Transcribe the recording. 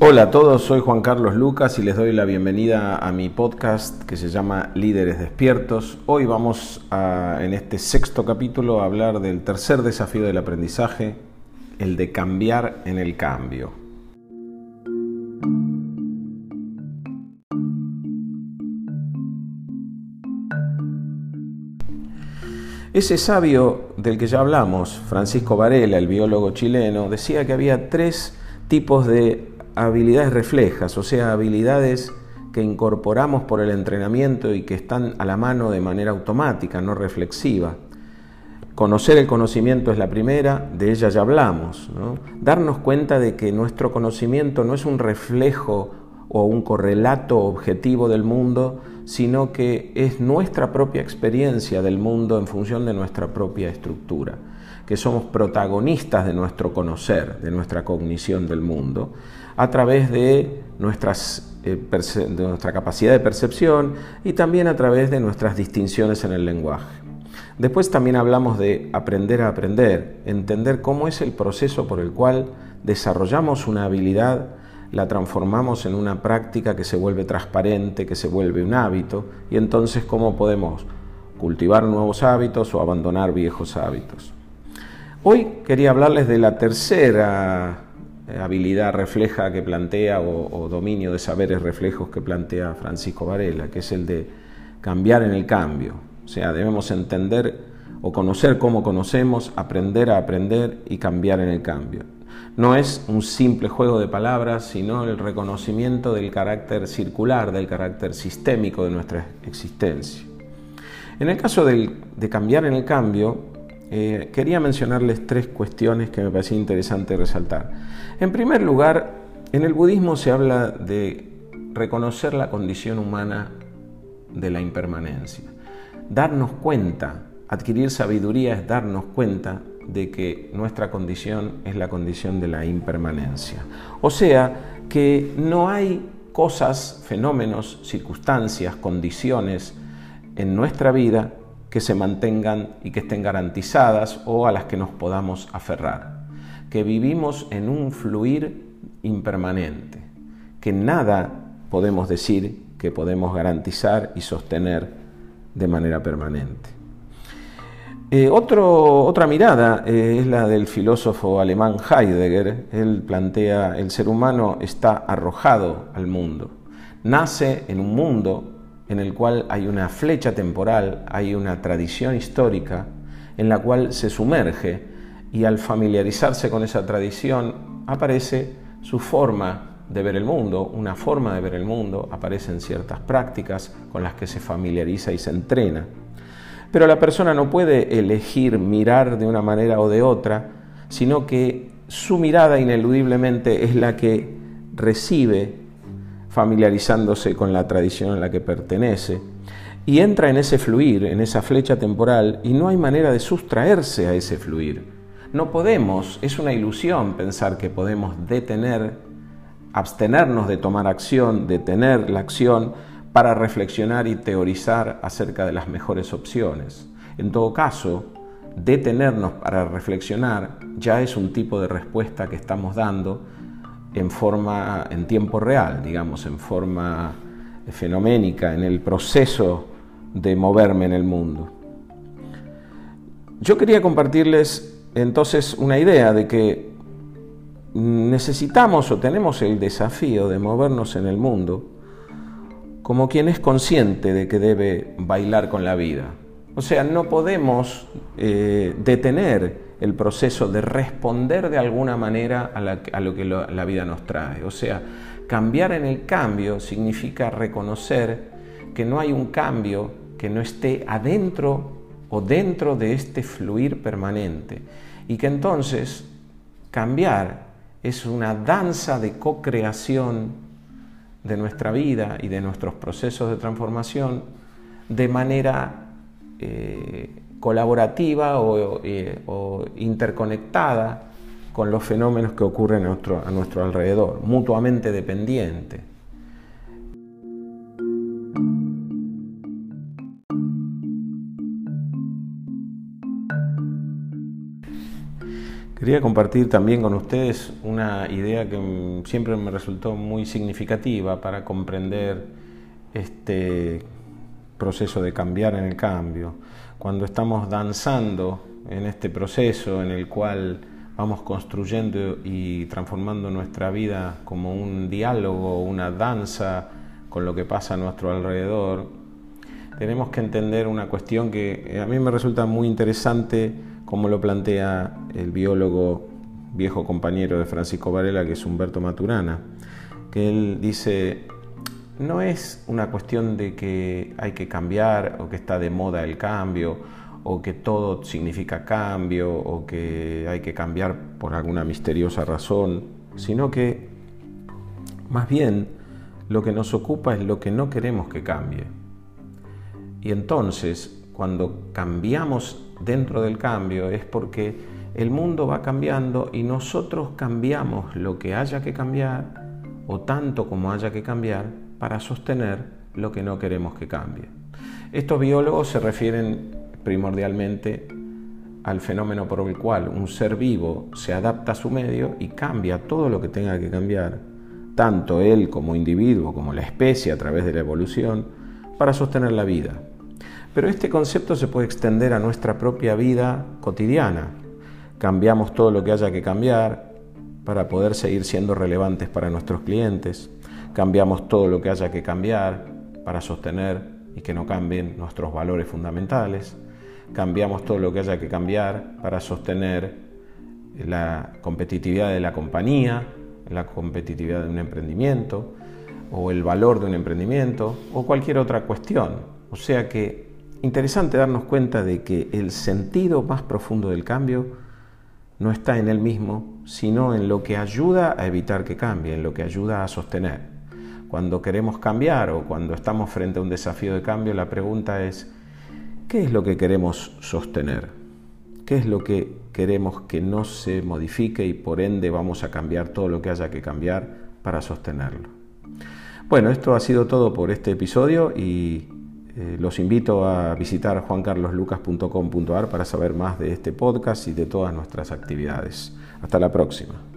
Hola a todos, soy Juan Carlos Lucas y les doy la bienvenida a mi podcast que se llama Líderes Despiertos. Hoy vamos a, en este sexto capítulo a hablar del tercer desafío del aprendizaje, el de cambiar en el cambio. Ese sabio del que ya hablamos, Francisco Varela, el biólogo chileno, decía que había tres tipos de habilidades reflejas, o sea, habilidades que incorporamos por el entrenamiento y que están a la mano de manera automática, no reflexiva. Conocer el conocimiento es la primera, de ella ya hablamos. Darnos cuenta de que nuestro conocimiento no es un reflejo o un correlato objetivo del mundo, sino que es nuestra propia experiencia del mundo en función de nuestra propia estructura, que somos protagonistas de nuestro conocer, de nuestra cognición del mundo, a través de, eh, de nuestra capacidad de percepción y también a través de nuestras distinciones en el lenguaje. Después también hablamos de aprender a aprender, entender cómo es el proceso por el cual desarrollamos una habilidad, la transformamos en una práctica que se vuelve transparente, que se vuelve un hábito, y entonces cómo podemos cultivar nuevos hábitos o abandonar viejos hábitos. Hoy quería hablarles de la tercera eh, habilidad refleja que plantea o, dominio de saberes reflejos que plantea Francisco Varela, que es el de cambiar en el cambio. O sea, debemos entender o conocer cómo conocemos, aprender a aprender y cambiar en el cambio. No es un simple juego de palabras, sino el reconocimiento del carácter circular, del carácter sistémico de nuestra existencia. En el caso de cambiar en el cambio, eh, quería mencionarles tres cuestiones que me parecía interesante resaltar. En primer lugar, en el budismo se habla de reconocer la condición humana de la impermanencia. Darnos cuenta, adquirir sabiduría es darnos cuenta de que nuestra condición es la condición de la impermanencia. O sea, que no hay cosas, fenómenos, circunstancias, condiciones en nuestra vida que se mantengan y que estén garantizadas o a las que nos podamos aferrar. Que vivimos en un fluir impermanente, que nada podemos decir que podemos garantizar y sostener de manera permanente. Eh, otra mirada eh, es la del filósofo alemán Heidegger. Él plantea el ser humano está arrojado al mundo. Nace en un mundo en el cual hay una flecha temporal, hay una tradición histórica en la cual se sumerge y al familiarizarse con esa tradición aparece su forma de ver el mundo, una forma de ver el mundo, aparecen ciertas prácticas con las que se familiariza y se entrena. Pero la persona no puede elegir mirar de una manera o de otra, sino que su mirada ineludiblemente es la que recibe familiarizándose con la tradición a la que pertenece, y entra en ese fluir, en esa flecha temporal, y no hay manera de sustraerse a ese fluir. No podemos, es una ilusión pensar que podemos detener, abstenernos de tomar acción, detener la acción para reflexionar y teorizar acerca de las mejores opciones. En todo caso, detenernos para reflexionar ya es un tipo de respuesta que estamos dando en forma, en tiempo real, digamos, en forma fenoménica, en el proceso de moverme en el mundo. Yo quería compartirles entonces una idea de que necesitamos o tenemos el desafío de movernos en el mundo como quien es consciente de que debe bailar con la vida. O sea, no podemos eh, detener el proceso de responder de alguna manera a, lo que la vida nos trae. O sea, cambiar en el cambio significa reconocer que no hay un cambio que no esté adentro o dentro de este fluir permanente y que entonces cambiar es una danza de co-creación de nuestra vida y de nuestros procesos de transformación de manera eh, colaborativa eh, o, interconectada con los fenómenos que ocurren a nuestro, a nuestro alrededor, mutuamente dependiente. Quería compartir también con ustedes una idea que siempre me resultó muy significativa para comprender este proceso de cambiar en el cambio. Cuando estamos danzando en este proceso en el cual vamos construyendo y transformando nuestra vida como un diálogo, una danza con lo que pasa a nuestro alrededor, tenemos que entender una cuestión que a mí me resulta muy interesante como lo plantea el biólogo viejo compañero de Francisco Varela, que es Humberto Maturana, que él dice, no es una cuestión de que hay que cambiar o que está de moda el cambio o que todo significa cambio o que hay que cambiar por alguna misteriosa razón, sino que más bien lo que nos ocupa es lo que no queremos que cambie. Y entonces, cuando cambiamos dentro del cambio, es porque el mundo va cambiando y nosotros cambiamos lo que haya que cambiar o tanto como haya que cambiar para sostener lo que no queremos que cambie. Estos biólogos se refieren primordialmente al fenómeno por el cual un ser vivo se adapta a su medio y cambia todo lo que tenga que cambiar, tanto él como individuo como la especie a través de la evolución, para sostener la vida. Pero este concepto se puede extender a nuestra propia vida cotidiana. Cambiamos todo lo que haya que cambiar para poder seguir siendo relevantes para nuestros clientes. Cambiamos todo lo que haya que cambiar para sostener y que no cambien nuestros valores fundamentales. Cambiamos todo lo que haya que cambiar para sostener la competitividad de la compañía, la competitividad de un emprendimiento o el valor de un emprendimiento o cualquier otra cuestión. O sea que interesante darnos cuenta de que el sentido más profundo del cambio no está en él mismo, sino en lo que ayuda a evitar que cambie, en lo que ayuda a sostener. Cuando queremos cambiar o cuando estamos frente a un desafío de cambio, la pregunta es, ¿qué es lo que queremos sostener? ¿Qué es lo que queremos que no se modifique y por ende vamos a cambiar todo lo que haya que cambiar para sostenerlo? Bueno, esto ha sido todo por este episodio y eh, los invito a visitar juancarloslucas.com.ar para saber más de este podcast y de todas nuestras actividades. Hasta la próxima.